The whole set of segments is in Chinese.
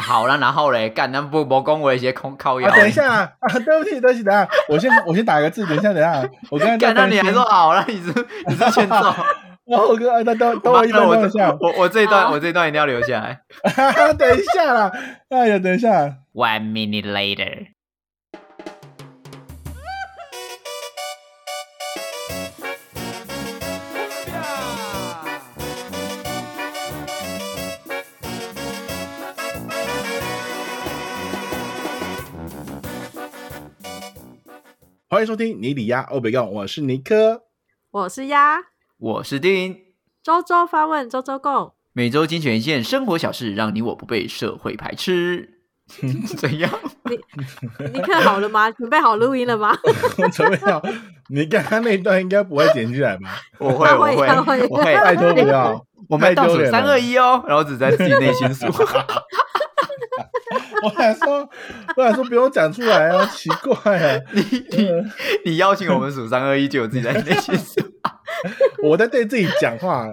好了，然后嘞，干那不不恭维一些空靠腰。啊，等一下啊，啊对不起，对不起，等一下，我先我先打个字，等一下，等一下，我刚才在干，那你还说好了？你是你是欠揍？哦，我哥，那等等我一下，我我这一段好我这一段一定要留下来。等一下啦，哎呀，等一下，One minute later，欢迎收听尼里亚欧北共，我是尼克。我是鸭，我是丁。周周发问，周周共。每周精选一件生活小事，让你我不被社会排斥。怎样？你看好了吗？准备好录音了吗？我准备好，你刚刚那一段应该不会剪进来吧？我会，他我会，我会。拜托不要，我们倒数太丢脸三二一哦，然后只在自己内心数。我还说，我还说不用讲出来啊，奇怪啊，你你你邀请我们数三二一，就有自己在内心数。我在对自己讲话。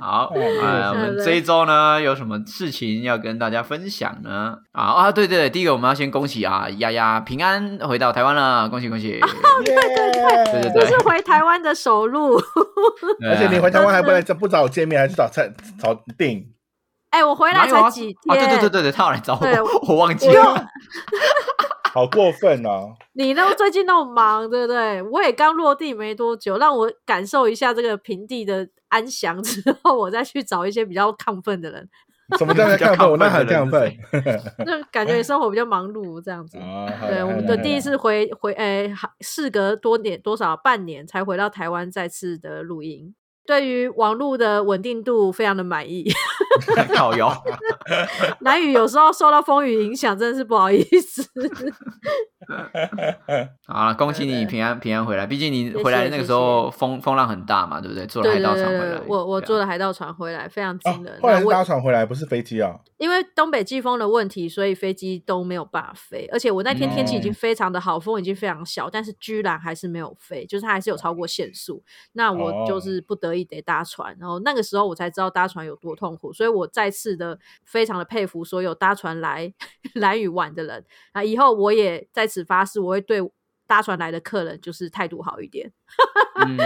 好，哎，我们这一周呢有什么事情要跟大家分享呢？啊啊，对对对，第一个我们要先恭喜啊，丫丫平安回到台湾了，恭喜恭喜！耶对对对这是回台湾的首录。对啊而且你回台湾还不来不找我见面，还去找蔡找定。哎，我回来才几啊，天。对对对对对，他有来找对 我，我忘记了。好过分哦！你都？最近那么忙，对不对？我也刚落地没多久，让我感受一下这个平地的安详之后，我再去找一些比较亢奋的人，什么叫做亢奋？我那很亢奋。就感觉生活比较忙碌这样子。对，我们的第一，次回回诶，还事隔多年多少半年才回到台湾再次的录音，对于网络的稳定度非常的满意。靠腰，南宇有时候受到风雨影响，真的是不好意思。好了，恭喜你平安平安回来。毕竟你回来那个时候风风浪很大嘛，对不对？坐了海盗船回来对，，我我坐了海盗船回来，非常哦惊人。后来是搭船回来，不是飞机啊。因为东北季风的问题，所以飞机都没有办法飞。而且我那天天气已经嗯非常的好，风已经非常小，但是居然还是没有飞，就是它还是有超过限速。那我就哦是不得已得搭船，然后那个时候我才知道搭船有多痛苦，所以我再次的非常的佩服所有搭船来 蓝屿玩的人啊！以后我也在此发誓，我会对搭船来的客人就是态度好一点。嗯，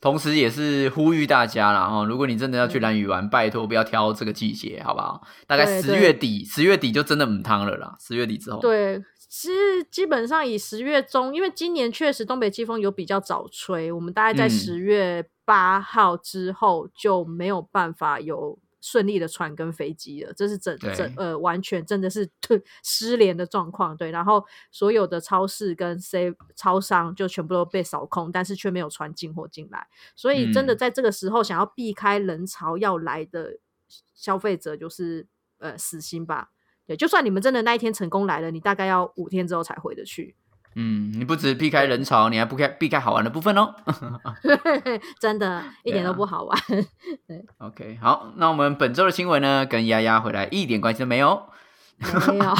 同时也是呼吁大家啦，哈，如果你真的要去蓝屿玩，拜托不要挑这个季节，好不好？大概十月底，十月底就真的唔汤了啦。十月底之后，，对，其实基本上以十月中，因为今年确实东北季风有比较早吹，我们大概在嗯十月八号之后就没有办法有顺利的船跟飞机了，这是整整呃完全真的是失联的状况。对，然后所有的超市跟 C 超商就全部都被扫空，但是却没有船进货进来，所以真的嗯在这个时候想要避开人潮要来的消费者就是呃死心吧。对，就算你们真的那一天成功来了，你大概要五天之后才回得去。嗯，你不止避开人潮，你还不开避开好玩的部分哦。真的 一点都不好玩。OK，好，那我们本周的新闻呢，跟丫丫回来一点关系都没有。没有，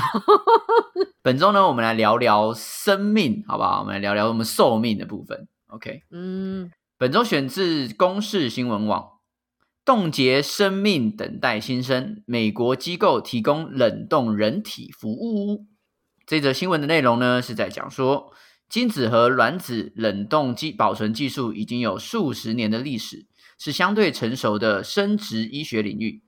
本周呢，我们来聊聊生命，好不好？我们来聊聊我们寿命的部分。OK，嗯，本周选自公视新闻网，冻结生命等待新生，美国机构提供冷冻人体服务。这则新闻的内容呢，是在讲说，精子和卵子冷冻技保存技术已经有数十年的历史，是相对成熟的生殖医学领域。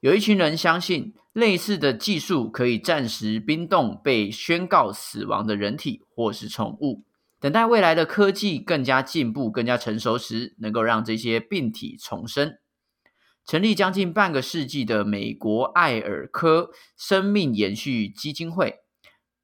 有一群人相信，类似的技术可以暂时冰冻被宣告死亡的人体或是宠物，等待未来的科技更加进步、更加成熟时，能够让这些病体重生。成立将近半个世纪的美国艾尔科生命延续基金会，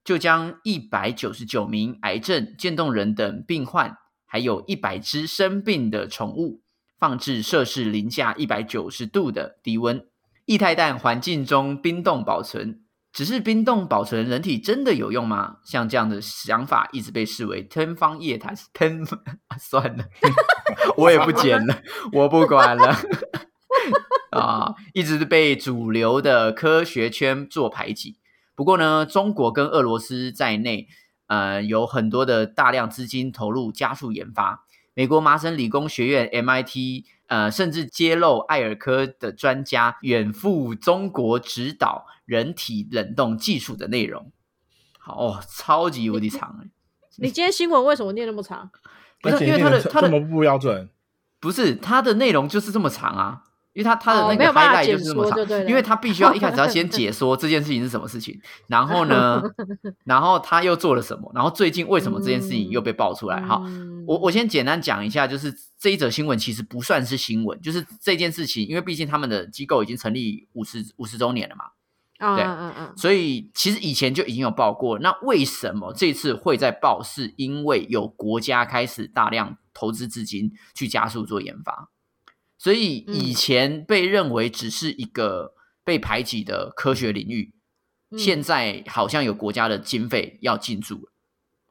就将一百九十九名癌症、渐冻人等病患，还有一百只生病的宠物，放置摄氏零下一百九十度的低温液态氮环境中冰冻保存。只是冰冻保存人体真的有用吗？像这样的想法一直被视为天方夜谭。天，算了，我也不剪了，我不管了。啊，一直被主流的科学圈做排挤。不过呢，中国跟俄罗斯在内，呃，有很多的大量资金投入加速研发。美国麻省理工学院 MIT 呃，甚至揭露艾尔科的专家远赴中国指导人体冷冻技术的内容。好哦，超级无敌长欸你今天新闻为什么念那么长？不是因为他的他的不标准，不是它的内容就是这么长啊，因为他他的哦那个没有办法 highlight 就是这么长因为他必须要一开始要先解说这件事情是什么事情，然后呢，然后他又做了什么，然后最近为什么这件事情又被爆出来？哈，嗯我我先简单讲一下，就是这一则新闻其实不算是新闻，就是这件事情，因为毕竟他们的机构已经成立五十五十周年了嘛，嗯对嗯嗯嗯，所以其实以前就已经有报过。那为什么这次会在报？是因为有国家开始大量投资资金去加速做研发，所以以前被认为只是一个被排挤的科学领域，嗯现在好像有国家的经费要进驻了。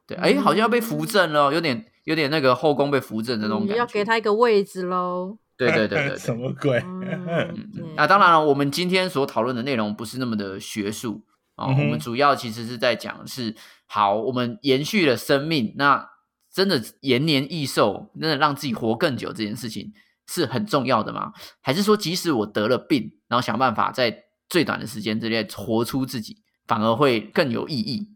对，哎，好像要被扶正了，有点有点那个后宫被扶正的那种感觉。嗯要给他一个位置喽。对对对对 对，什么鬼？嗯啊，当然了，我们今天所讨论的内容不是那么的学术啊、嗯我们主要其实是在讲是，好，我们延续了生命，那真的延年益寿，真的让自己活更久这件事情是很重要的吗？还是说，即使我得了病，然后想办法在最短的时间之内活出自己，反而会更有意义？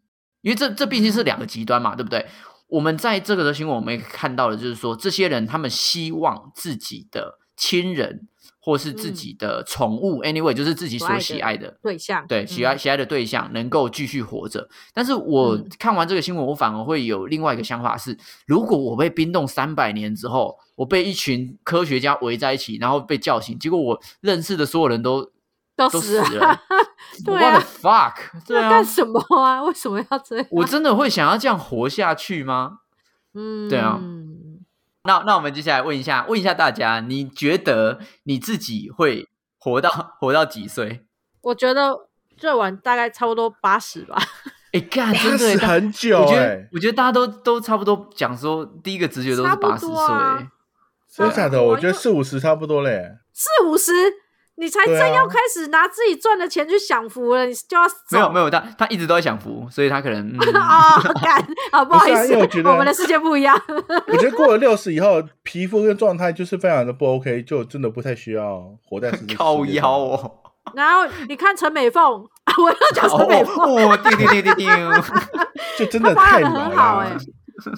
因为这这毕竟是两个极端嘛，对不对？我们在这个的新闻，我们也看到了就是说，这些人他们希望自己的亲人或是自己的宠物、a n y w a y 就是自己所喜爱的，对象，对喜爱嗯喜爱的对象能够继续活着。但是我嗯看完这个新闻，我反而会有另外一个想法是：如果我被冰冻三百年之后，我被一群科学家围在一起，然后被叫醒，结果我认识的所有人都都都死死了了 对 What 啊 the fuck？对啊干，什么啊？为什么要这样？我真的会想要这样活下去吗？嗯，对啊那那我们接下来问一下，问一下大家，你觉得你自己会活到活到几岁？我觉得最晚大概差不多八十吧。哎，干，真八十的很久我觉得哎，我觉得大家都都差不多讲说，第一个直觉都是八十岁。真的假的？我觉得四五十差不多嘞。四五十，你才正要开始拿自己赚的钱去享福了，你就要有没有没有，他他一直都在享福，所以他可能、嗯、啊，干啊，不好意思，我觉得们的世界不一样。我觉得过了六十以后，皮肤跟状态就是非常的不 OK，就真的不太需要活在世界 靠腰。哦，然后你看陈美凤，我要讲陈美凤，哦，叮叮叮叮叮。就真的太很好了哎。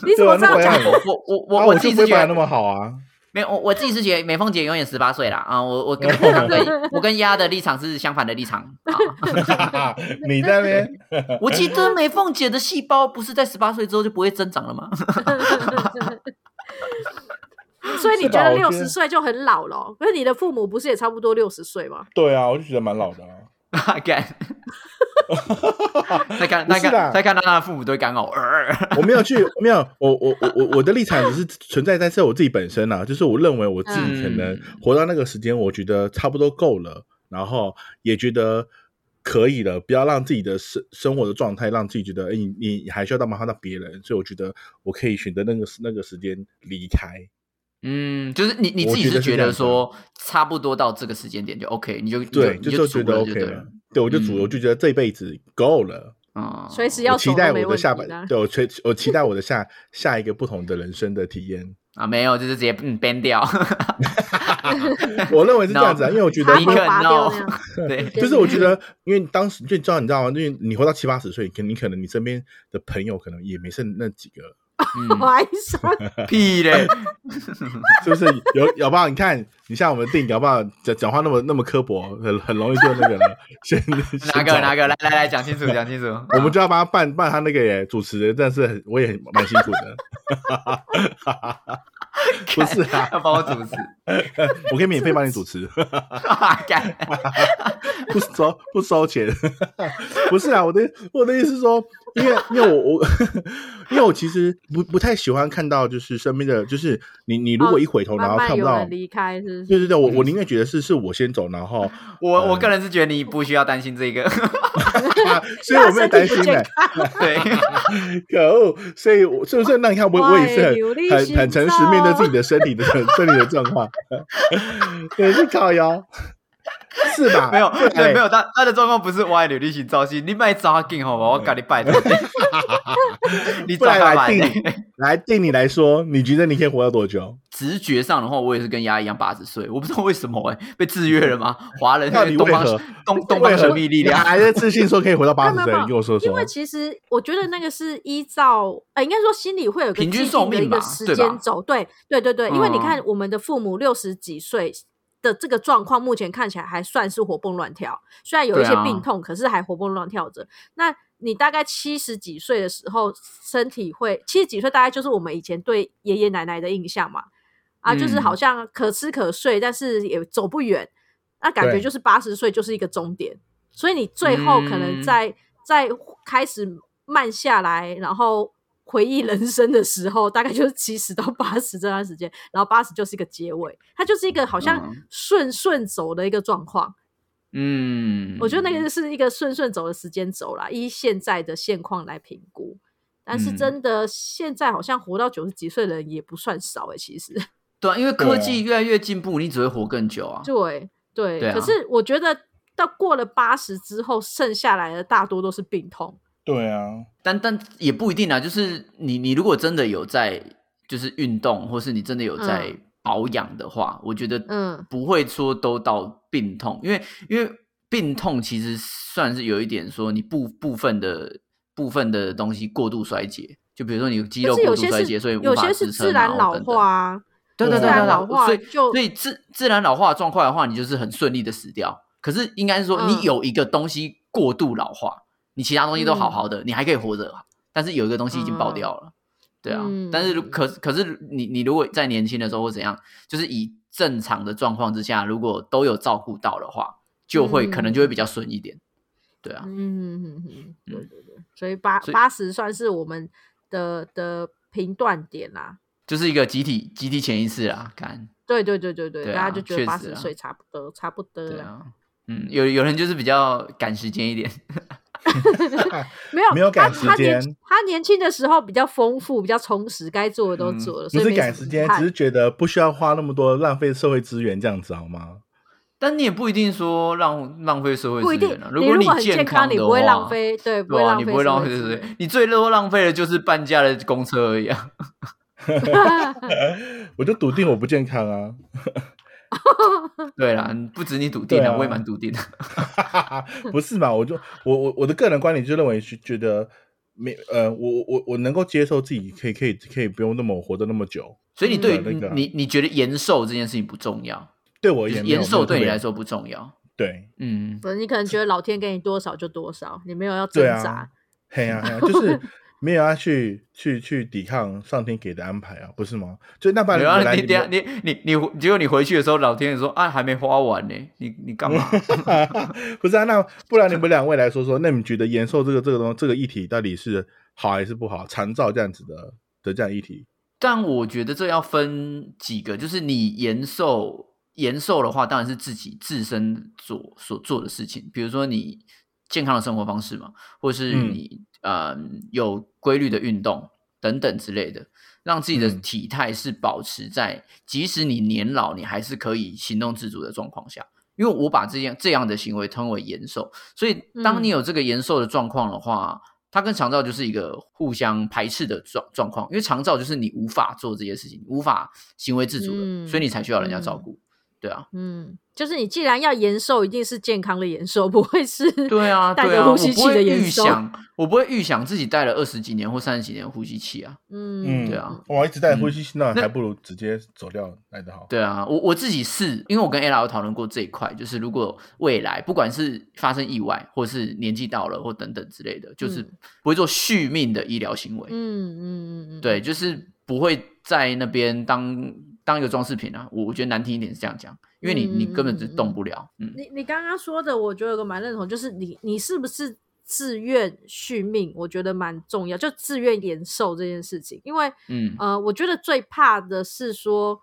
你怎么这样讲？我我我啊，我我就不会自己觉得保养那么好啊。没有，我我自己是觉得美凤姐永远十八岁啦啊！我我跟我跟我跟丫的立场是相反的立场啊。你在那边，我记得美凤姐的细胞不是在十八岁之后就不会增长了吗？所以你觉得六十岁就很老了哦？可是你的父母不是也差不多六十岁吗？对啊，我就觉得蛮老的啊。干，再看再不是啦看再看到他的父母都会干呕。呃 我没有去，没有，我我我我我的立场只是存在在是我自己本身啊，就是我认为我自己可能嗯活到那个时间，我觉得差不多够了，然后也觉得可以了，不要让自己的生生活的状态让自己觉得，哎，你你还需要到麻烦到别人，所以我觉得我可以选择那个那个时间离开。嗯，就是你你自己是觉觉得说差不多到这个时间点就 OK，你就你对，就就觉得 OK 了对我就主，嗯我就觉得这辈子够了。啊，随时要期待我的下半。对我期我期待我的下下一个不同的人生的体验。啊没有，就是直接嗯 ban 掉。我认为是这样子啊，因为我觉得你可拔掉 no 那样，对，就是我觉得，因为当时就你知道，你知道吗？因为你活到七八十岁，可你可能你身边的朋友可能也没剩那几个，嗯，怀上 屁嘞，是不是？有有不好？你看，你像我们定，搞不好讲讲话那么那么刻薄，很很容易就那个了。先哪个哪？个？来来来，讲清楚讲清楚。我们就要帮他办办他那个耶主持人，但是很我也很蛮辛苦的。不是啊，要帮我主持，我可以免费帮你主持。干不收不收钱，不是啊，我的我的意思是说，因为因为我我 因为我其实不不太喜欢看到就是身边的，就是你你如果一回头、然后看不到，离开，是不是？对对对，我我宁愿觉得是是我先走，然后，我我个人是觉得你不需要担心这个，所以我没有担心的、健对，可恶，所以我是不是？那你看我我也是很很行很诚实面对自己的身体的身体的状况，对，是靠腰。是吧？没有，对对，没有，他他的状况不是歪流力型造型，你卖抓紧好吧？我跟你拜托，你不然抓吧来定来定你来说，你觉得你可以活到多久？直觉上的话，我也是跟丫一样八十岁，我不知道为什么哎、被制约了吗？华人到底东方为何东东方神秘力量，你还在自信说可以活到八十岁？你跟我说说因。为其实我觉得那个是依照，呃，应该说心里会有个平均寿命的一个时间轴，对对对对，因为你嗯看我们的父母六十几岁的这个状况，目前看起来还算是活蹦乱跳，虽然有一些病痛，可是还活蹦乱跳着。那你大概七十几岁的时候，身体会七十几岁，大概就是我们以前对爷爷奶奶的印象嘛，啊，就是嗯好像可吃可睡，但是也走不远，那感觉就是八十岁就是一个终点。所以你最后可能嗯在、在开始慢下来，然后回忆人生的时候，大概就是七十到八十这段时间，然后八十就是一个结尾，它就是一个好像嗯顺顺走的一个状况。嗯，我觉得那个是一个顺顺走的时间轴啦，依现在的现况来评估。但是嗯真的，现在好像活到九十几岁的人也不算少诶、其实。对啊，因为科技越来越进步，你只会活更久啊。对对，对啊可是我觉得到过了八十之后，剩下来的大多都是病痛。对啊，但但也不一定啊，就是你你如果真的有在就是运动，或是你真的有在嗯。保养的话，我觉得嗯。不会说都到病痛，因为因为病痛其实算是有一点说你部部分的部分的东西过度衰竭，就比如说你肌肉过度衰竭，所以无有些是法支撑自然老化啊，对对对对所以就所以自自然老化的状况的话，你就是很顺利的死掉。可是应该是说，嗯。你有一个东西过度老化，你其他东西都好嗯好的，你还可以活着，但是有一个东西已经爆掉了，对啊。嗯但是如可可是你你如果在年轻的时候或怎样，就是以正常的状况之下，如果都有照顾到的话，就会、可能就会比较顺一点，对啊。嗯嗯嗯嗯，对对对，所以八八十算是我们的的评断点啦。就是一个集体集体潜意识啊，看，对对对对对，大家就觉得八十岁差不多，差不多了。对啊，嗯，有有人就是比较赶时间一点，没有没有赶他他年时间他年轻的时候比较丰富，比较充实，该做的都嗯做了，不是所以没赶时间，只是觉得不需要花那么多浪费社会资源这样子好吗？但你也不一定说浪浪费社会不一定资源啊。。你如果你健康，你不会浪费，对，不会浪费，你不会浪费对对对，你最多浪费的就是半价的公车而已啊。我就笃定我不健康啊！对啦，不止你笃定对啊我也蛮笃定的。不是嘛？我就我我我的个人观点就认为是觉得没呃，我我我我能够接受自己可以可以可以不用那么活得那么久，所以你对嗯那个你你觉得延寿这件事情不重要，对我而言延寿对你来说说不重要。对嗯，不是你可能觉得老天给你多少就多少，你没有要挣对啊扎。，嘿呀、嘿呀、就是没有要去去去抵抗上天给的安排啊，不是吗？就那不然然后本来你你你你结果你回去的时候，老天爷说啊还没花完呢，你你干嘛？不是啊，那不然你们两位来说说，那你们觉得延寿这个这个东这个议题到底是好还是不好？长照这样子的的这样议题，但我觉得这要分几个，就是你延寿延寿的话，当然是自己自身所所做的事情，比如说你健康的生活方式嘛，或是嗯你、呃有规律的运动等等之类的，让自己的嗯体态是保持在，即使你年老，你还是可以行动自主的状况下。因为我把这样这样的行为称为延寿，所以当你嗯有这个延寿的状况的话，它跟长照就是一个互相排斥的状状况。因为长照就是你无法做这些事情，无法行为自主的，嗯所以你才需要人家照顾。对啊，嗯，就是你既然要延寿，一定是健康的延寿，不会是对啊，带对啊，我着呼吸器的延寿。预想，我不会预想自己带了二十几年或三十几年的呼吸器啊。嗯，对啊，我一直戴呼吸器，那那还不如直接走掉来得好。对啊，我我自己是因为我跟有讨论过这一块，就是如果未来不管是发生意外，或是年纪到了或等等之类的，就是嗯不会做续命的医疗行为。嗯嗯嗯嗯，对，就是不会在那边当当一个装饰品啊。我我觉得难听一点是这样讲，因为你你根本就动不了。嗯，你你刚刚说的，我觉得有个蛮认同，就是你你是不是自愿续命？我觉得蛮重要，就自愿延寿这件事情。因为嗯呃，我觉得最怕的是说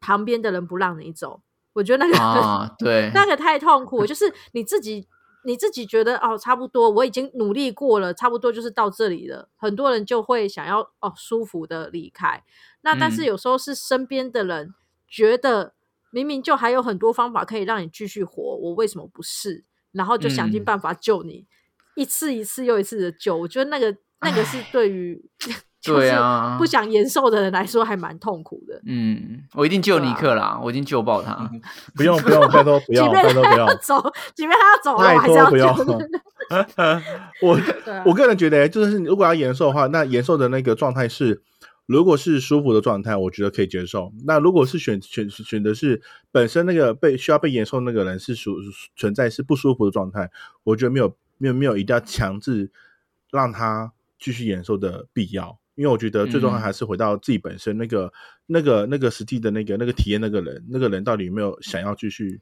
旁边的人不让你走，我觉得那个、啊，对，那个太痛苦，就是你自己你自己觉得哦，差不多我已经努力过了，差不多就是到这里了。很多人就会想要哦舒服的离开，那但是嗯有时候是身边的人觉得明明就还有很多方法可以让你继续活，我为什么不试？然后就想尽嗯办法救你，一次一次又一次的救。我觉得那个那个是对于就是对啊不想延寿的人来说还蛮痛苦的。嗯，我一定救尼克啦，我一定救爆他。不用不用，拜托不要，拜托不要他要，走，即便他要走了，还是不要救。我啊我个人觉得，就是如果要延寿的话，那延寿的那个状态是，如果是舒服的状态，我觉得可以接受。那如果是选选选的是本身那个被需要被延寿那个人是属存在是不舒服的状态，我觉得没有没有没有一定要强制让他继续延寿的必要。因为我觉得最重要嗯还是回到自己本身那个、那个、那个实际的那个、那个体验那个人，那个人到底有没有想要继续，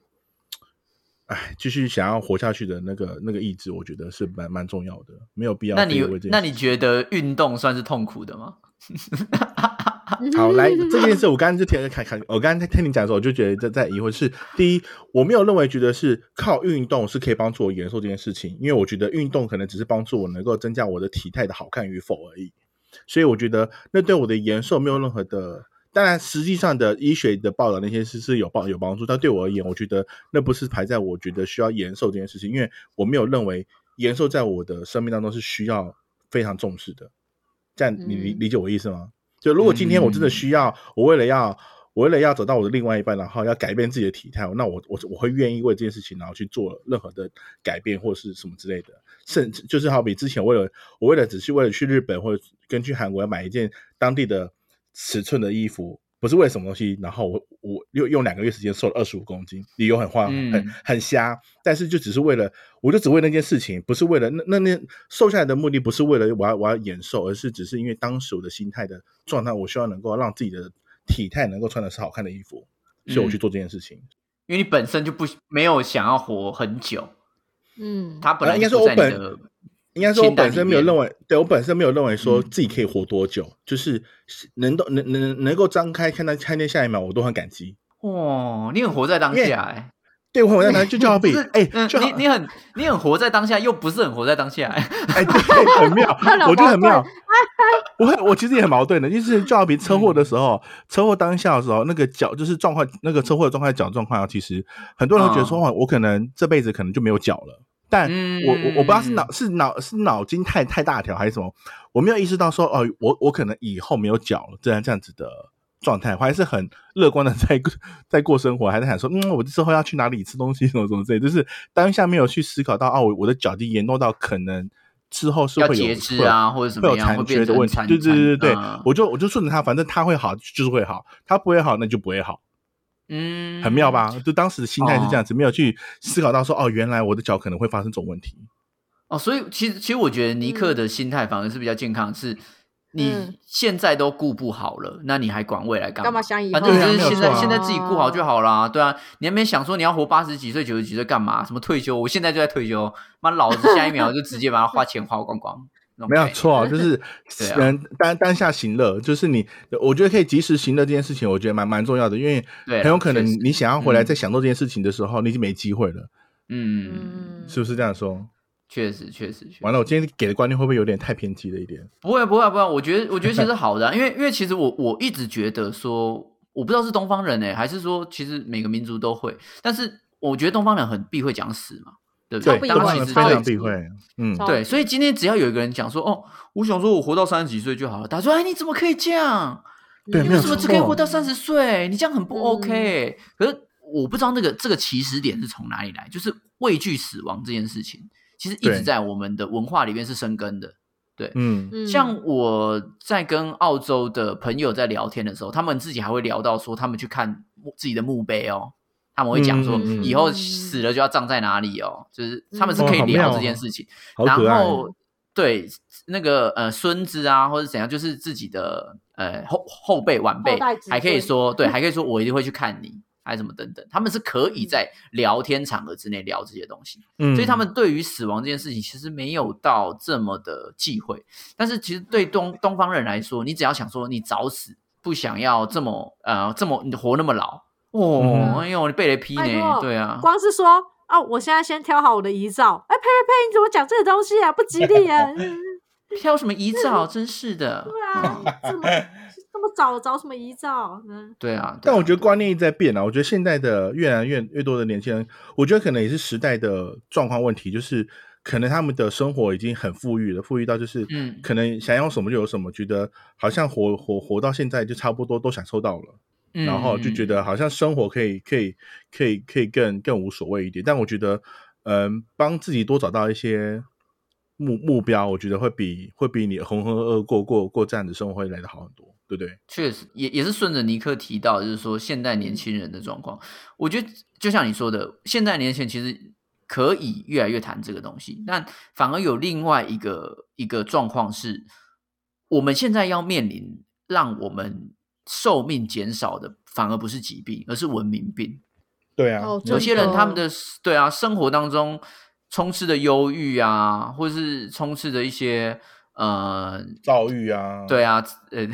哎，继续想要活下去的那个那个意志，我觉得是蛮蛮重要的，没有必要那你那你觉得运动算是痛苦的吗？好，来这件事，我刚刚就听看看，我刚刚在听你讲的时候，我就觉得在在疑惑是，第一，我没有认为觉得是靠运动是可以帮助我延寿这件事情，因为我觉得运动可能只是帮助我能够增加我的体态的好看与否而已，所以我觉得那对我的延寿没有任何的。当然，实际上的医学的报道那些是是有帮有帮助，但对我而言，我觉得那不是排在我觉得需要延寿这件事情，因为我没有认为延寿在我的生命当中是需要非常重视的。这样你理嗯理解我意思吗？就如果今天我真的需要，我为了要我为了要找到我的另外一半，然后要改变自己的体态，那我我我会愿意为这件事情，然后去做任何的改变或是什么之类的。甚至就是好比之前为了我为了只是为了去日本或者跟去韩国要买一件当地的尺寸的衣服，不是为了什么东西，然后我我又用两个月时间瘦了二十五公斤，理由很荒很嗯很瞎，但是就只是为了，我就只为那件事情，不是为了那那那瘦下来的目的不是为了我要我要延瘦，而是只是因为当时我的心态的状态，我希望能够让自己的体态能够穿的是好看的衣服，所以我去嗯做这件事情。因为你本身就不没有想要活很久，嗯，他本来啊应该就不说我本应该说，我本身没有认为，对我本身没有认为说嗯。自己可以活多久，就是能够能能能够张开看到看见下一秒，我都很感激。哇，你很活在当下哎、对，我在那就就好比哎，你你很你很活在当下，又不是很活在当下、哎哎，对，很妙，我觉得很妙。我我其实也很矛盾的，就是就好比车祸的时嗯。候，车祸当下的时候，那个脚就是状况，那个车祸的状态脚状况，其实很多人会觉得说，我可能这辈子可能就没有脚了。但我我我不知道是脑是脑是脑筋太太大条还是什么，我没有意识到说，哦，我我可能以后没有脚了，这样这样子的状态，我还是很乐观的 在过在过生活，还在想说，嗯，我之后要去哪里吃东西，什么什么之类，就是当下没有去思考到，哦，我我的脚已经严重到可能之后是会有截肢啊，或者什么，会有残缺的问题。对对对对我就我就顺着它，反正它会好就是会好，它不会好那就不会好，嗯，很妙？吧？就当时的心态是这样子，没有去思考到说，哦，原来我的脚可能会发生这种问题。哦，所以其实其实我觉得尼克嗯的心态反而是比较健康，是你嗯。现在都顾不好了，那你还管未来干干嘛想以反正就是现在现在自己顾好就好啦，对啊，你还没想说你要活八十几岁、九十几岁干嘛？什么退休？我现在就在退休，妈老子下一秒就直接把它花钱花光光，没有错，就是对啊。嗯当当下行乐，就是你，我觉得可以及时行乐这件事情，我觉得蛮蛮重要的，因为很有可能你想要回来嗯。再享受这件事情的时候，你已经没机会了，嗯，嗯，是不是这样说？确实确实完了，我今天给的观念会不会有点太偏激了一点？不会不会不会，我觉得我觉得其实 好的啊、因为因为其实我我一直觉得说，我不知道是东方人哎、还是说其实每个民族都会，但是我觉得东方人很避讳讲死嘛，对不对，东方人非常避讳，嗯，对，所以今天只要有一个人讲说，哦，我想说我活到三十几岁就好了，他说，哎，你怎么可以这样？对你为什么只可以活到三十岁？你这样很不嗯 OK、可是我不知道那个这个起始点是从哪里来，就是畏惧死亡这件事情，其实一直在我们的文化里面是生根的。对，嗯，嗯像我在跟澳洲的朋友在聊天的时候，他们自己还会聊到说，他们去看墓自己的墓碑哦，他们会讲说，以后死了就要葬在哪里哦，就是他们是嗯可以聊这件事情。然后对那个呃孙子啊，或者怎样，就是自己的呃后后辈晚辈还可以孙说对，还可以说我一定会去看你，还什么等等，他们是可以在聊天场合之内聊这些东西。嗯，所以他们对于死亡这件事情其实没有到这么的忌讳，但是其实对东东方人来说，你只要想说你早死，不想要这么呃这么你活那么老哦，嗯哎呦你被雷劈呢，托对啊，光是说哦，我现在先挑好我的遗照。哎，呸呸呸！你怎么讲这个东西啊？不吉利啊！嗯挑什么遗照，真是的，对啊，怎么这么早找什么遗照？嗯，对啊，对但啊我觉得观念一直在变啊。我觉得现在的越来越越多的年轻人，我觉得可能也是时代的状况问题，就是可能他们的生活已经很富裕了，富裕到就是嗯可能想要什么就有什么，觉得好像活活活到现在就差不多都享受到了。嗯然后就觉得好像生活可以可以可以可以更更无所谓一点。但我觉得，嗯，帮自己多找到一些目目标，我觉得会比会比你浑浑噩噩过过过这样的生活会来的好很多，对不对？确实也也是顺着尼克提到，就是说现代年轻人的状况，我觉得就像你说的，现代年轻人其实可以越来越谈这个东西，但反而有另外一个一个状况是，我们现在要面临让我们寿命减少的，反而不是疾病，而是文明病。对啊，有有些人他们的对啊，生活当中充斥的忧郁啊，或是充斥着一些呃，躁郁啊，对啊，呃，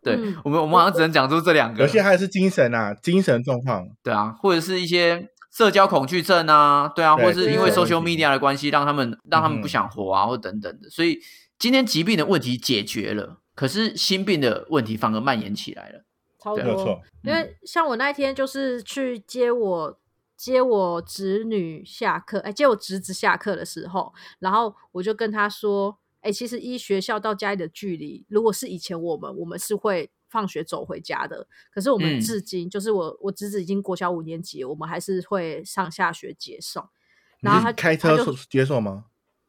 对、嗯我们我们好像只能讲出这两个，有些还是精神啊，精神状况。对啊，或者是一些社交恐惧症啊，对啊，对或者是因为 social media 的关系，让他们让他们嗯不想活啊，或等等的。所以今天疾病的问题解决了，可是心病的问题反而蔓延起来了。超对多没错。因为像我那一天就是去接我接我侄女下课，哎，接我侄子下课的时候，然后我就跟他说，哎，其实一学校到家里的距离，如果是以前我们，我们是会放学走回家的，可是我们嗯至今，就是我我侄子已经国小五年级，我们还是会上下学接送。然后他开车接送吗？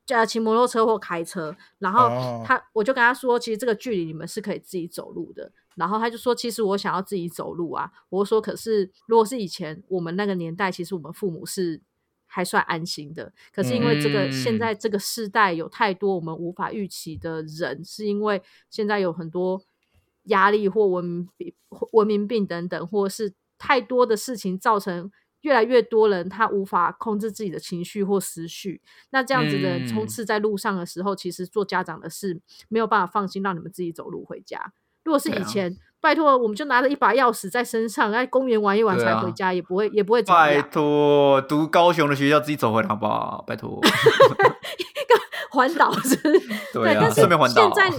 呃骑摩托车或开车，然后哦他、我就跟他说，其实这个距离你们是可以自己走路的。然后他就说，其实我想要自己走路啊。我就说，可是如果是以前我们那个年代，其实我们父母是还算安心的。可是因为这个、嗯现在这个世代有太多我们无法预期的人，是因为现在有很多压力或文明病、文明病等等，或是太多的事情造成。越来越多人他无法控制自己的情绪或思绪，那这样子的人冲嗯刺在路上的时候，其实做家长的是没有办法放心让你们自己走路回家。如果是以前，拜托我们就拿着一把钥匙在身上，在公园玩一玩才回家，也不会也不会怎么拜。托，读高雄的学校自己走回来好不好？拜托，环岛是对啊，但是。现在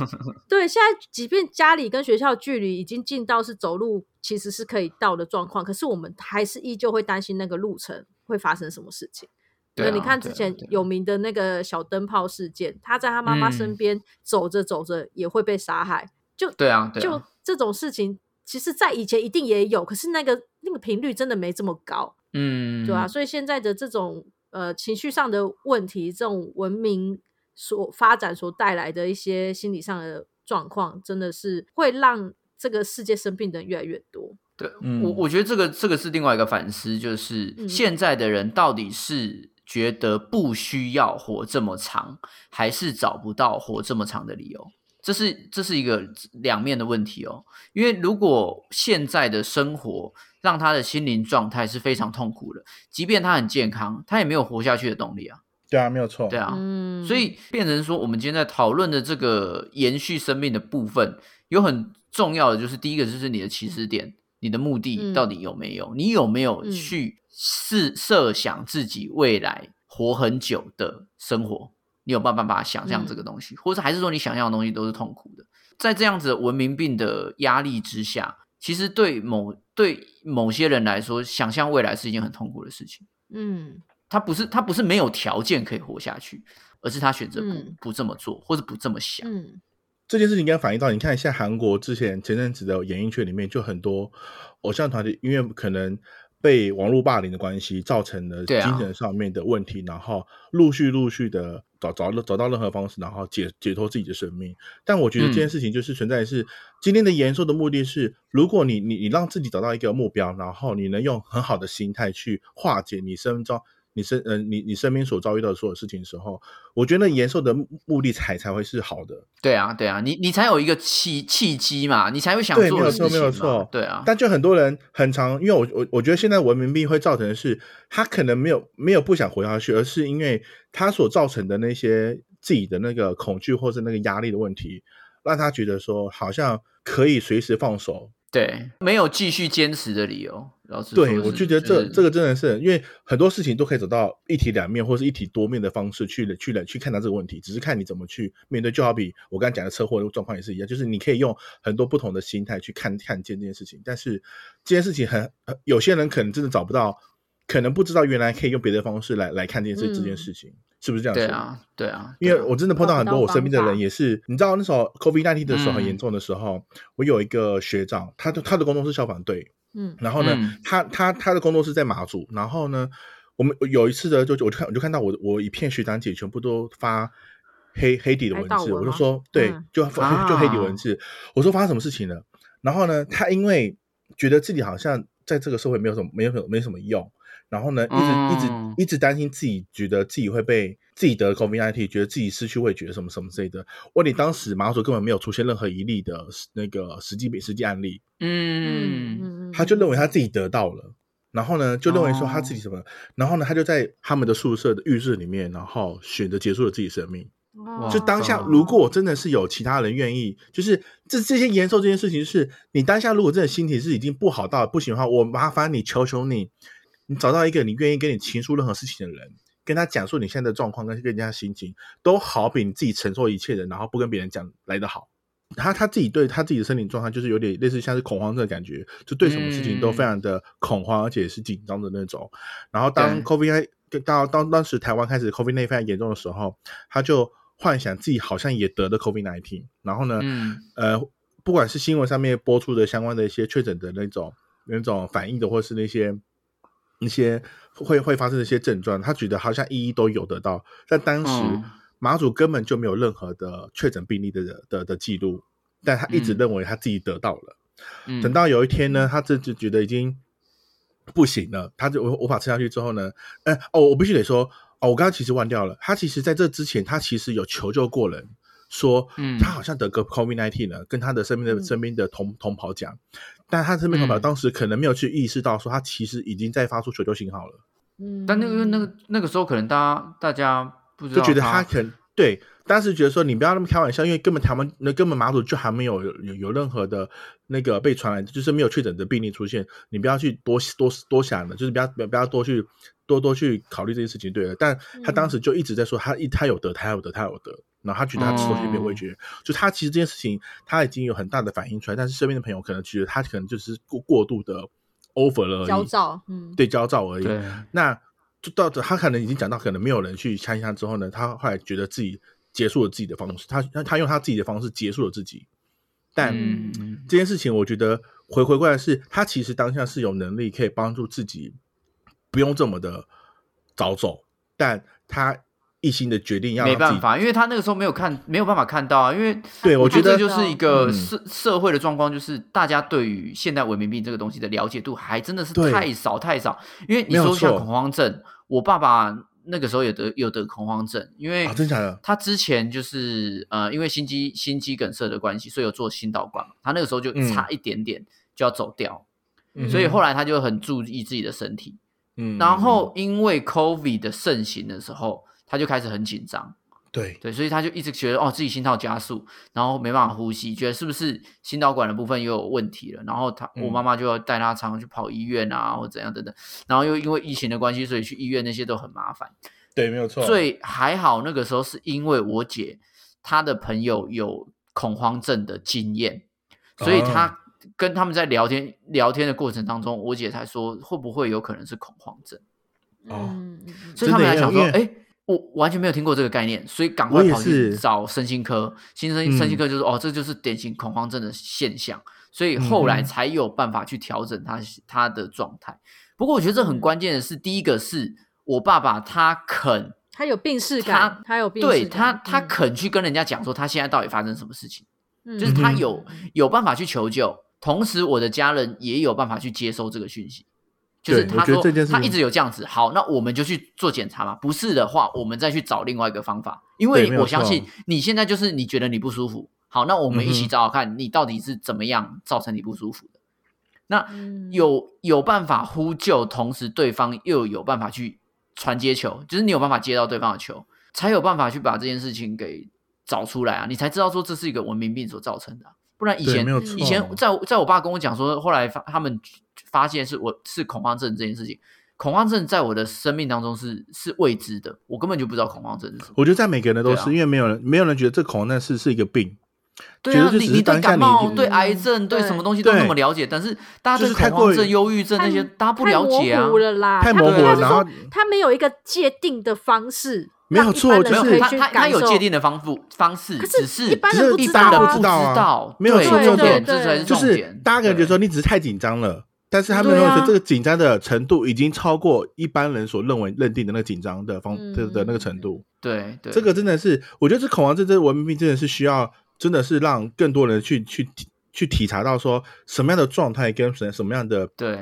对现在，即便家里跟学校距离已经近到是走路其实是可以到的状况，可是我们还是依旧会担心那个路程会发生什么事情。对啊你看之前有名的那个小灯泡事件，他在他妈妈身嗯边走着走着也会被杀害，就对啊，对这种事情，其实在以前一定也有，可是那个那个频率真的没这么高，嗯，对啊，所以现在的这种呃情绪上的问题，这种文明所发展所带来的一些心理上的状况，真的是会让这个世界生病的人越来越多。对，嗯我我觉得这个这个是另外一个反思，就是嗯现在的人到底是觉得不需要活这么长，还是找不到活这么长的理由？这是这是一个两面的问题哦。因为如果现在的生活让他的心灵状态是非常痛苦的，即便他很健康，他也没有活下去的动力啊。对啊，没有错。对啊，嗯，所以变成说，我们今天在讨论的这个延续生命的部分，有很重要的就是第一个就是你的起始点，你的目的嗯到底有没有？你有没有嗯去试设想自己未来活很久的生活？你有办法把它想象这个东西，或者还是说你想象的东西都是痛苦的？在这样子的文明病的压力之下，其实对某对某些人来说，想象未来是一件很痛苦的事情。嗯他不是他不是没有条件可以活下去，而是他选择不、嗯不这么做，或者不这么想。嗯这件事情应该反映到，你看像韩国之前前阵子的演艺圈里面，就很多偶像团体，因为可能被网络霸凌的关系，造成了精神上面的问题，然后陆续陆续的找找找到任何方式，然后解解脱自己的生命。但我觉得这件嗯事情就是存在的是、今天的延寿的目的是，如果你你你让自己找到一个目标，然后你能用很好的心态去化解你生中。你身呃，你你身边所遭遇到的所有事情的时候，我觉得延寿的目目的才才会是好的。对啊，对啊，你你才有一个契契机嘛，你才会想对没有错做的事情嘛没有错对啊，但就很多人很常，因为我我我觉得现在文明病会造成的是，他可能没有没有不想活下去，而是因为他所造成的那些自己的那个恐惧或是那个压力的问题，让他觉得说好像可以随时放手，对，没有继续坚持的理由。老师，对我就觉得这这个个真的是，因为很多事情都可以走到一体两面或是一体多面的方式去去去看待这个问题，只是看你怎么去面对。就好比我刚才讲的车祸的状况也是一样，就是你可以用很多不同的心态去看看见这件事情，但是这件事情很很有些人可能真的找不到，可能不知道原来可以用别的方式来来看这件事、这件事情，是不是这样？对啊，对啊，因为我真的碰到很多我身边的人，也是你知道那时候 COVID nineteen 的时候很严嗯重的时候，我有一个学长，他的他的工作是消防队，嗯。然后呢，嗯。他他他的工作是在马祖，然后呢，我们有一次的就我就看我就看到我我一片学长姐全部都发黑黑底的文字，文我就说？对嗯，就发就黑底啊。文字，我说发生什么事情了？然后呢，他因为觉得自己好像在这个社会没有什么没有没有没什么用，然后呢，一直、一直嗯。一直担心自己觉得自己会被自己得 COVID 1 9觉得自己失去味觉什么什么之类的。问你当时马祖根本没有出现任何一例的那个实际实际案例，嗯。嗯他就认为他自己得到了，然后呢，就认为说他自己什么，然后呢，他就在他们的宿舍的浴室里面，然后选择结束了自己生命。哦。就当下，哦如果真的是有其他人愿意，就是这这些延寿这件事情，就是你当下如果真的心情是已经不好到不行的话，我麻烦你，求求你，你找到一个你愿意跟你倾诉任何事情的人，跟他讲述你现在的状况跟跟人家心情，都好比你自己承受一切的，然后不跟别人讲来的好。他他自己对他自己的身体状态，就是有点类似像是恐慌症的感觉，就对什么事情都非常的恐慌，而且是紧张的那种。然后当 COVID 到当当时台湾开始 COVID 内非常严重的时候，他就幻想自己好像也得了 COVID 1 9然后呢，嗯呃，不管是新闻上面播出的相关的一些确诊的那种那种反应的，或是那些一些会会发生的一些症状，他觉得好像一一都有得到，但当时嗯。马祖根本就没有任何的确诊病例的的的记录，但他一直嗯。认为他自己得到了。嗯。等到有一天呢，他这就觉得已经不行了，他就无无法吃下去之后呢，呃，哦，我必须得说，哦，我刚刚其实忘掉了，他其实在这之前，他其实有求救过人，说嗯。他好像得个 COVID nineteen 了，跟他的身边的嗯。身边的同同袍讲，但他这边同袍嗯。当时可能没有去意识到，说他其实已经在发出求救信号了，嗯。但那个那个那个时候，可能大家大家不知道就觉得他他可能对，当时觉得说你不要那么开玩笑，因为根本台湾那根本马祖就还没有有有任何的那个被传染，就是没有确诊的病例出现，你不要去多多多想了，就是不要不要不要多去多多去考虑这件事情，对了。但他当时就一直在说他一他有得，他有得，他有得，然后他觉得他吃东西没有味觉，就他其实这件事情他已经有很大的反应出来，但是身边的朋友可能觉得他可能就是过过度的 over 了而已，焦躁，嗯，对焦躁而已。对。那就到，他可能已经讲到，可能没有人去相信他之后呢，他后来觉得自己结束了自己的方式，他他他用他自己的方式结束了自己。但嗯这件事情，我觉得回回过来是，他其实当下是有能力可以帮助自己，不用这么的早走，但他一心的决定要没办法，因为他那个时候没有看，没有办法看到啊。因为对我我觉得这就是一个嗯社社会的状况，就是大家对于现代文明病这个东西的了解度还真的是太少太少。因为你说像恐慌症，我爸爸那个时候有得有得恐慌症，因为啊真假的他之前就是呃，因为心肌心肌梗塞的关系，所以有做心导管嘛，他那个时候就嗯差一点点就要走掉，嗯所以后来他就很注意自己的身体。嗯然后因为 COVID 的盛行的时候，他就开始很紧张。对对，所以他就一直觉得哦，自己心跳加速，然后没办法呼吸，觉得是不是心导管的部分又有问题了？然后他，我嗯妈妈就要带他常常去跑医院啊，或怎样等等。然后又因为疫情的关系，所以去医院那些都很麻烦。对，没有错，最还好那个时候是因为我姐她的朋友有恐慌症的经验，所以哦她跟他们在聊天聊天的过程当中，我姐才说会不会有可能是恐慌症。哦所以他们还想说，哎、我完全没有听过这个概念，所以赶快跑去找身心科。新生嗯身心科就说，哦，这就是典型恐慌症的现象，所以后来嗯才有办法去调整他他的状态。不过我觉得这很关键的是，第一个是我爸爸他肯，他有病视他感，他有病对他他嗯肯去跟人家讲说他现在到底发生什么事情，嗯就是他有有办法去求救，同时我的家人也有办法去接收这个讯息。就是他说他一直有这样子，好，那我们就去做检查嘛。不是的话，我们再去找另外一个方法，因为我相信你现在就是你觉得你不舒服，好，那我们一起找找看你到底是怎么样造成你不舒服的。那嗯有有办法呼救，同时对方又有办法去传接球，就是你有办法接到对方的球，才有办法去把这件事情给找出来啊，你才知道说这是一个文明病所造成的啊、不不然以前以前在在我爸跟我讲说，后来发他们发现是我是恐慌症这件事情，恐慌症在我的生命当中是是未知的，我根本就不知道恐慌症是什么。我觉得在每个人都是，啊因为没有人没有人觉得这恐慌症是是一个病，对你你对感冒、对癌症、对对什么东西都那么了解，但是大家对恐慌症、忧郁症那些大家不了解啊太模糊。了啦，太模糊了应该是说然后他没有一个界定的方式，没有错就般人可以没有他他他有界定的方法方式，只是一般人不知道没有对错重点，这才是就是重点。大家可能觉得说你只是太紧张了，但是他们认为说这个紧张的程度已经超过一般人所认为认定的那个紧张的方嗯的的那个程度。对对，这个真的是，我觉得这恐慌症这文明病真的是需要，真的是让更多人去去体去体察到说什么样的状态跟什什么样的对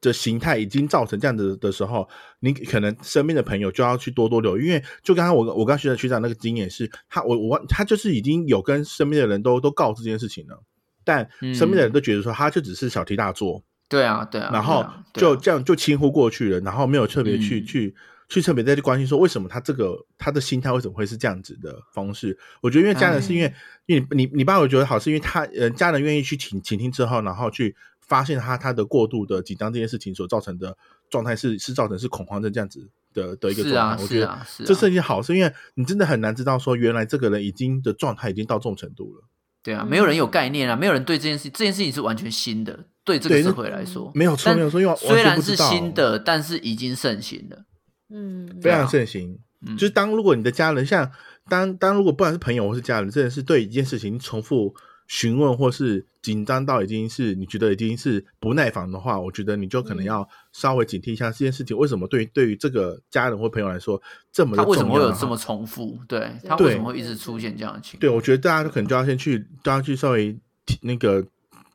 的形态已经造成这样子的时候，你可能身边的朋友就要去多多留意，因为就刚刚我我刚学的学长那个经验是，他我我他就是已经有跟身边的人都都告知这件事情了，但身边的人都觉得说他就只是小题大做，对啊对啊，然后就这样就轻忽过去了，然后没有特别去、嗯去去特别再去关心说为什么他这个他的心态为什么会是这样子的方式。我觉得因为家人是因为、因为你你你爸我觉得好是因为他呃家人愿意去倾倾听之后，然后去发现他他的过度的紧张这件事情所造成的状态是是造成是恐慌症这样子的的一个状态。我觉得这是一件好事，因为你真的很难知道说原来这个人已经的状态已经到这种程度了。对啊，没有人有嗯概念啊，没有人对这件事这件事情是完全新的，对这个社会来说没有错没有错因为虽然是新的，但是已经盛行了。嗯，非常盛行。嗯就是当如果你的家人像当当如果不管是朋友或是家人，真的是对一件事情重复询问或是紧张到已经是你觉得已经是不耐烦的话，我觉得你就可能嗯要稍微警惕一下这件事情为什么对对于这个家人或朋友来说这么的他为什么会有这么重复？对他为什么会一直出现这样的情况？对，我觉得大家可能就要先去都要去稍微提那个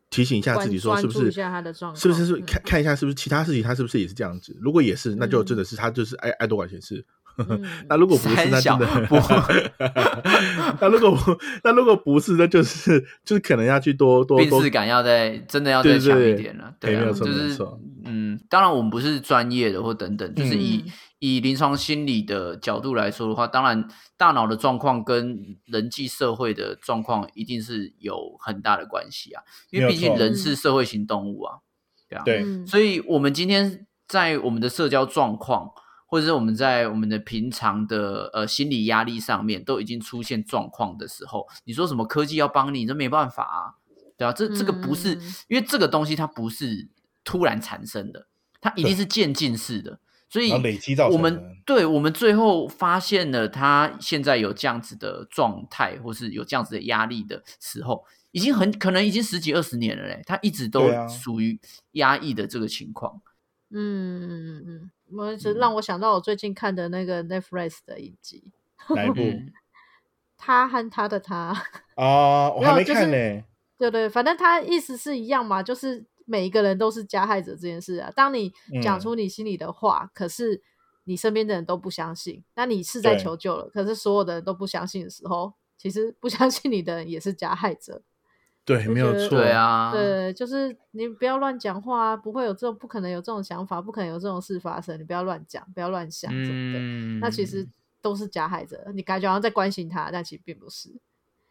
提醒一下自己，说是不是一下他的状况是不是看看一下是不是其他事情他是不是也是这样子？如果也是，那就真的是他就是爱爱多管闲事。嗯那如果不是，那真的 不 那如果不那如果不是，那就是就是可能要去多多多病视感要再真的要再强一点了，对啊，就是嗯，当然我们不是专业的或等等，就是以、嗯。以临床心理的角度来说的话，当然大脑的状况跟人际社会的状况一定是有很大的关系啊，因为毕竟人是。社会型动物啊，对啊，对。嗯所以我们今天在我们的社交状况，或者是我们在我们的平常的呃心理压力上面，都已经出现状况的时候，你说什么科技要帮你，这没办法啊，对啊，这这个不是、嗯因为这个东西它不是突然产生的，它一定是渐进式的。所以累积造成我们对我们最后发现了他现在有这样子的状态，或是有这样子的压力的时候，已经很可能已经十几二十年了嘞，他一直都属于压抑的这个情况。嗯嗯嗯嗯，我只让我想到我最近看的那个 Netflix 的一集，哪一部嗯他和他的他，啊？我还没没有就是看呢。对对，反正他意思是一样嘛，就是每一个人都是加害者这件事啊。当你讲嗯出你心里的话，可是你身边的人都不相信，那你是在求救了，可是所有的人都不相信的时候，其实不相信你的人也是加害者。对，没有错。对，啊，对，就是你不要乱讲话啊，不会有这种，不可能有这种想法，不可能有这种事发生，你不要乱讲，不要乱想什么的。嗯，那其实都是加害者，你感觉好像在关心他，但其实并不是。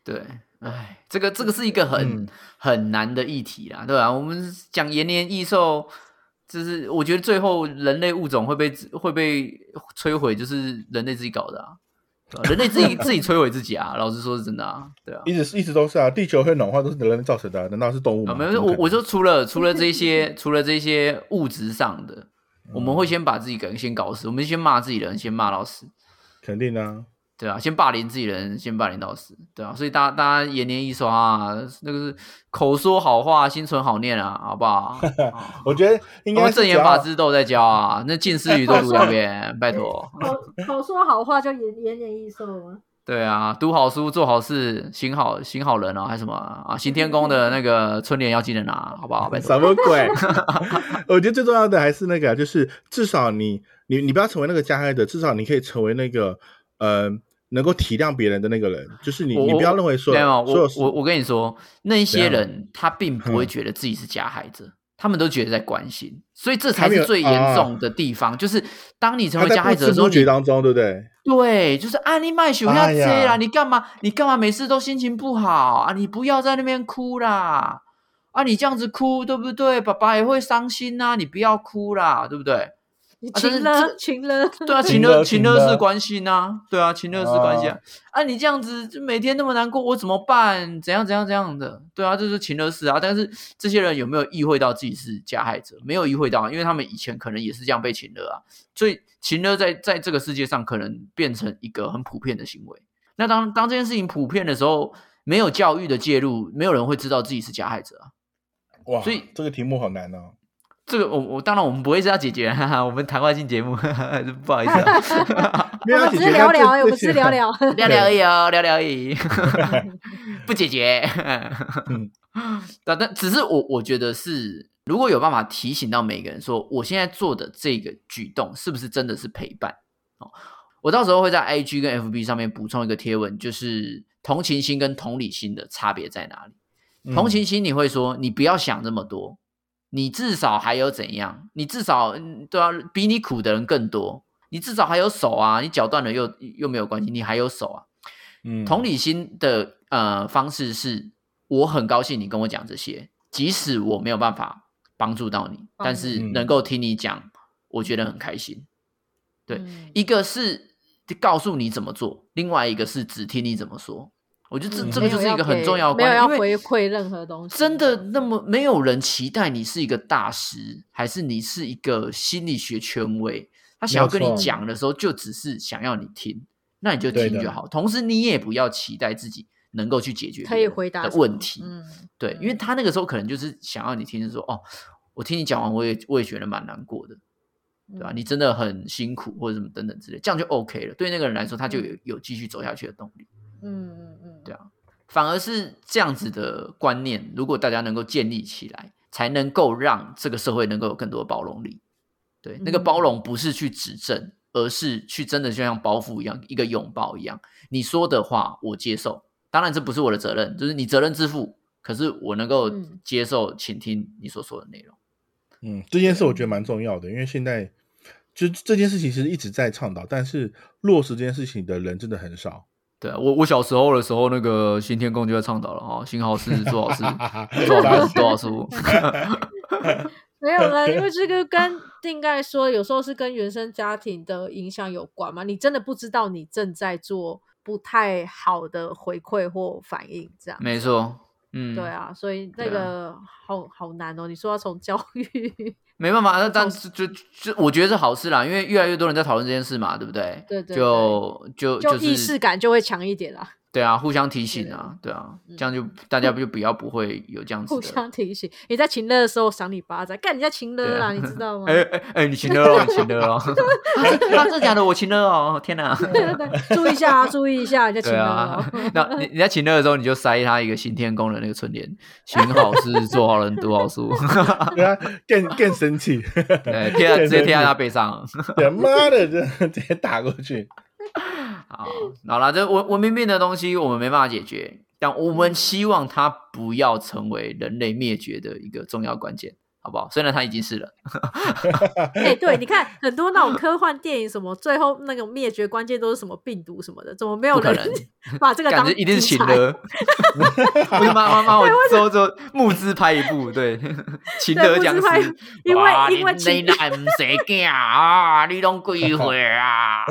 对，哎，这个这个是一个很、嗯很难的议题啦，对吧、我们讲延年益寿，就是我觉得最后人类物种会被会被摧毁，就是人类自己搞的啊，人类自己自己摧毁自己啊，老实说是真的啊，对啊。一直一直都是啊，地球会暖化都是人类造成的啊，难道是动物吗？啊，没有，我我说除了除了这些除了这些物质上的，我们会先把自己人先搞死，我们先骂自己人，先骂老死，肯定啊，对啊，先霸凌自己人，先霸凌到死，对啊，所以大家大家延年益寿啊，那个是口说好话，心存好念啊，好不好？啊 我觉得应我们正言法师都有在教啊，那近思语都读两遍，拜托。口口说好话就延延年益寿吗？对啊，读好书，做好事，行好行好人啊，还是什么啊？行天宫的那个春联要记得拿，好不好？拜托。什么鬼？我觉得最重要的还是那个啊，就是至少你你你不要成为那个加害者，至少你可以成为那个呃能够体谅别人的那个人。就是你我你不要认为说没有，我我我跟你说，那些人他并不会嗯觉得自己是加害者，他们都觉得在关心，所以这才是最严重的地方。就是当你成为加害者的时候，不觉你当中，对不对？对，就是啊，你卖熊要哎这啦，呀你干嘛？你干嘛每次都心情不好啊？你不要在那边哭啦！啊，你这样子哭，对不对？爸爸也会伤心呐、你不要哭啦，对不对？情了这情了，对啊，情勒情勒是关心呐，对啊，情乐是关心啊。啊，你这样子就每天那么难过，我怎么办？怎样怎样怎样的？对啊，这是情乐事啊。但是这些人有没有意会到自己是加害者？没有意会到，因为他们以前可能也是这样被情勒啊。所以情勒在在这个世界上可能变成一个很普遍的行为。那当当这件事情普遍的时候，没有教育的介入，没有人会知道自己是加害者啊。哇，所以这个题目好难哦。这个我我当然我们不会是要解决，哈哈，我们谈话性节目，哈 哈不好意思、啊。没有我们只是要解决聊聊而已，我们只是聊。聊。聊聊而已哦，聊聊而已，不解决。嗯但但只是我我觉得是，如果有办法提醒到每个人说，我现在做的这个举动是不是真的是陪伴哦？我到时候会在 IG 跟 FB 上面补充一个贴文，就是同情心跟同理心的差别在哪里？嗯同情心你会说，你不要想这么多，你至少还有怎样？你至少嗯对啊，比你苦的人更多，你至少还有手啊，你脚断了又又没有关系，你还有手啊。嗯同理心的呃方式是，我很高兴你跟我讲这些，即使我没有办法帮助到你，但是能够听你讲，我觉得很开心。对嗯一个是告诉你怎么做，另外一个是只听你怎么说。我觉得这、嗯这个就是一个很重要的没有观念，因为要回馈任何东西，真的那么没有人期待你是一个大师，还是你是一个心理学权威？他想要跟你讲的时候，就只是想要你听，那你就听就好。同时，你也不要期待自己能够去解决可以回答什么问题。嗯，对，因为他那个时候可能就是想要你听，说哦，我听你讲完，我也我也觉得蛮难过的，对吧、嗯你真的很辛苦，或者什么等等之类，这样就 OK 了。对那个人来说，他就嗯有有继续走下去的动力。嗯嗯嗯，对啊，反而是这样子的观念，如果大家能够建立起来，才能够让这个社会能够有更多的包容力。对，那个嗯包容不是去指正，而是去真的就像包袱一样，一个拥抱一样。你说的话我接受，当然这不是我的责任，就是你责任自负。可是我能够嗯接受、倾听你所说的内容。嗯，这件事我觉得蛮重要的，因为现在就这件事情其实一直在倡导，但是落实这件事情的人真的很少。对啊，我我小时候的时候，那个新天宫就在倡导了哈，新好事做好事，做做好事做好书。没有啦，因为这个跟定盖说，有时候是跟原生家庭的影响有关嘛。你真的不知道你正在做不太好的回馈或反应，这样没错，嗯，对啊，所以那个好好难哦。你说要从教育，没办法，那但从是就就我觉得是好事啦，因为越来越多人在讨论这件事嘛，对不对？对对就就就是意识感就会强一点啦。对啊，互相提醒啊，对啊，这样就大家就比较不会有这样子互。相提醒，你在情乐的时候赏你巴掌，干你在情乐啦，你知道 吗？哎哎哎，你请了哦，你请了哦，啊真的假的？我请了哦，天哪！对对对，注意一下啊，注意一下，你在情啊哦。，那你你在请乐的时候，你就塞他一个新天宫的那个春联，行好事，做好人，读好书，对啊，更更生气，对，贴在直接贴在他背上。对，妈的，这直接打过去。好，好了，这文文明病的东西我们没办法解决，但我们希望它不要成为人类灭绝的一个重要关键，好不好？虽然他已经是了，哎、对，你看 很多那种科幻电影，什么最后那种灭绝关键都是什么病毒什么的，怎么没有人不可能 把这个当感觉一定是题材情勒。不是妈妈妈，我之后就募资拍一部，对，情勒僵尸，因为因为情你你哪唔使惊啊？你拢鬼会啊？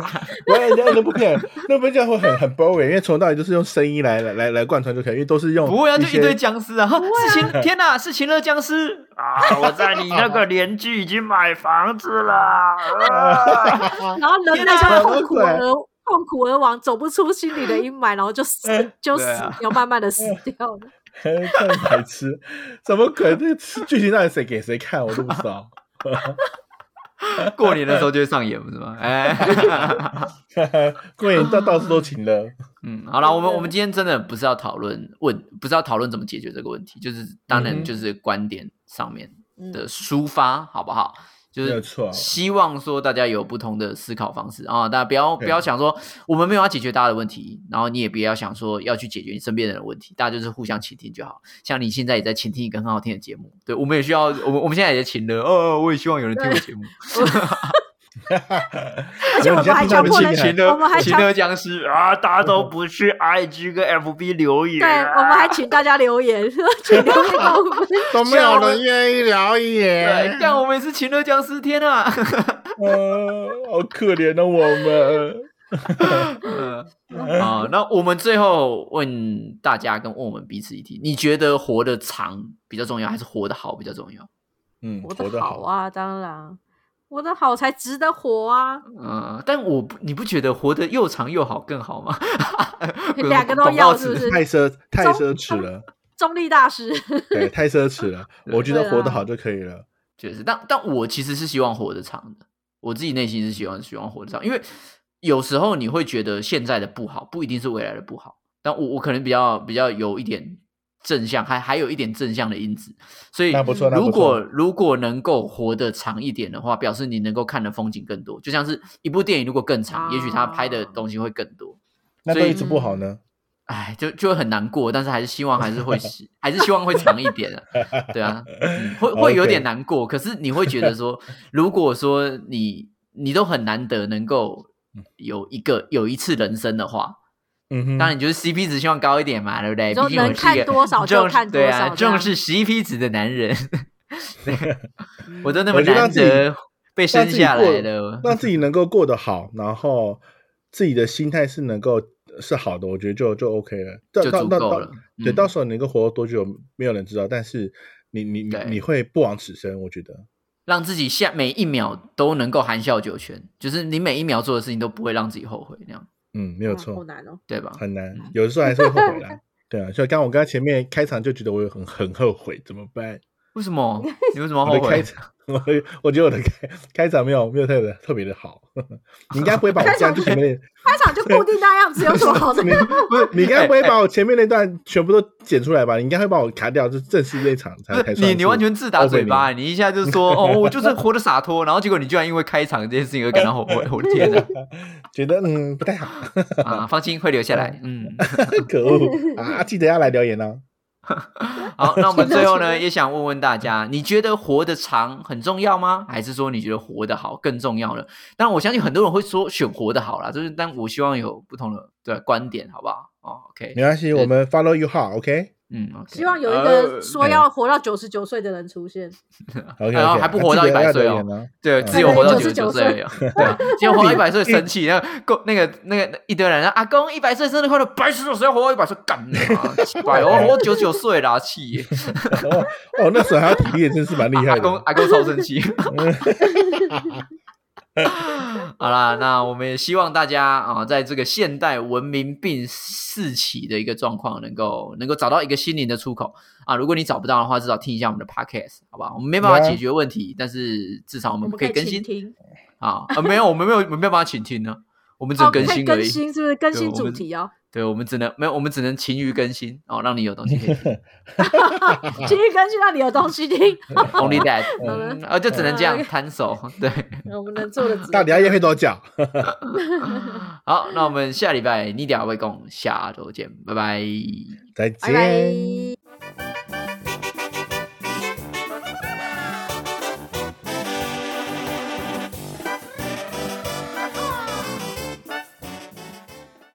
喂，那那部片，那部片会很很 boring，因为从头到尾就是用声音来来来来贯穿就可以，因为都是用不会啊，就一堆僵尸啊！哈是秦天哪，是秦乐僵尸啊！我在你那个 邻居已经买房子了。啊 然后人类就痛苦而痛苦而亡，走不出心里的阴霾，然后就死 就死对啊掉，慢慢的死掉了。看白痴，怎么可能？这个剧情到底谁给谁看，我都不知道。过年的时候就会上演，不是吗？哎，过年到到处都请了，嗯，好了，我们我们今天真的不是要讨论问，不是要讨论怎么解决这个问题，就是当然就是观点上面嗯。的抒发，好不好？就是希望说大家有不同的思考方式。啊，大家不要不要想说我们没有要解决大家的问题，然后你也不要想说要去解决你身边人的问题，大家就是互相倾听就好。像你现在也在倾听一个很好听的节目，对我们也需要，我们我们现在也在请了，哦，我也希望有人听我节目。而且我们还强迫人请我们还强请了僵尸啊！大家都不去 IG 跟 FB 留言，对，我们还请大家留言，请留言给我们。都没有人愿意聊对，言，但我们是请了僵尸天啊！呃，好可怜的我们。嗯啊，那我们最后问大家跟问我们彼此一题：你觉得活得长比较重要，还是活得好比较重要？嗯，活得好啊，当然，活得好才值得活啊，嗯，但我不，你不觉得活得又长又好更好吗？两个都要是不是？太奢太奢侈了，中立大师，对，太奢侈了。我觉得活得好就可以了。确实，但但我其实是希望活得长的，我自己内心是希望希望活得长，因为有时候你会觉得现在的不好，不一定是未来的不好，但我我可能比较比较有一点正向，还还有一点正向的因子，所以如果如果能够活得长一点的话，表示你能够看的风景更多，就像是一部电影如果更长，也许他拍的啊东西会更多。所以那对一直不好呢？哎，就就会很难过，但是还是希望还是会 还是希望会长一点啊，对啊，嗯会会有点难过，可是你会觉得说，如果说你你都很难得能够有一个有一次人生的话，嗯哼，当然你就是 CP 值希望高一点嘛，对不对？毕能看多少就看多对啊，少重视 CP 值的男人，对。我都那么我觉得让自己难得被生下来过了，让自己能够过得好，然后自己的心态是能够是好的，我觉得就就 OK 了，就足够了。对，嗯。到时候你能够活多久，没有人知道，但是你你你你会不枉此生，我觉得。让自己下每一秒都能够含笑九泉，就是你每一秒做的事情都不会让自己后悔，那样嗯，没有错好错，难哦。对吧？很难，有的时候还是会后悔啦。对啊，所以刚刚我刚才前面开场就觉得我有很很后悔，怎么办？为什么？你为什么我后悔？的开场，我我觉得我的开开场没有没有特别特别的好，你应该不会把我这样就前面开场就固定那样子，有什么好的？你不是你应该不会把我前面那段全部都剪出来吧？你应该会把我卡掉，就正式这一场才才不是你，你完全自打嘴巴，你一下就说哦，我就是活得洒脱，然后结果你居然因为开场这件事情而感到后悔，我的天哪！觉得嗯不太好，啊，放心会留下来，嗯。可恶啊！记得要来留言哦。好，那我们最后呢，也想问问大家，你觉得活得长很重要吗？还是说你觉得活得好更重要呢？当然，我相信很多人会说选活得好啦，就是，但我希望有不同的对观点，好不好？哦，OK，没关系，我们 follow you hard，OK？嗯希望有一呃个说要活到九十九岁的人出现。然后还不活到一百岁哦对，嗯只有活到九十九岁而已哦，对啊，结果活到 一百岁生气，那个公那个那个一堆人说阿公一百岁生日快乐，白痴哦，谁要活到一百岁干你啊？奇怪，我活九十九岁啦，气耶！哦哦，那时候还有体力，真是蛮厉害阿公。阿公超生气。好啦，那我们也希望大家啊，在这个现代文明病四起的一个状况，能够能够找到一个心灵的出口啊。如果你找不到的话，至少听一下我们的 podcast，好吧？我们没办法解决问题，但是至少我们可以更新啊。啊，没有，我们没有，我们没有办法请听呢，我们只更新而已。更新，是不是更新主题哦？对，我们只能没有，我们只能勤于更新哦，让你有东西可以听。勤于更新，让你有东西听。Only that，嗯嗯，啊，就只能这样嗯摊手。对，我们能做的到底要叶配多久？好，那我们下礼拜你俩会共下周见，拜拜。再见。